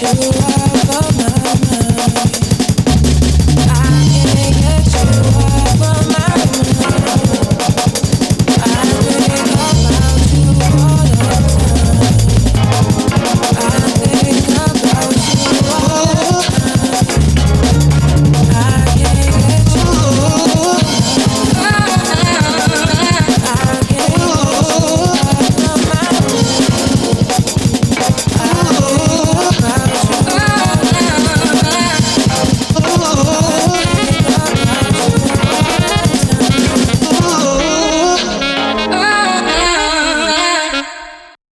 you are.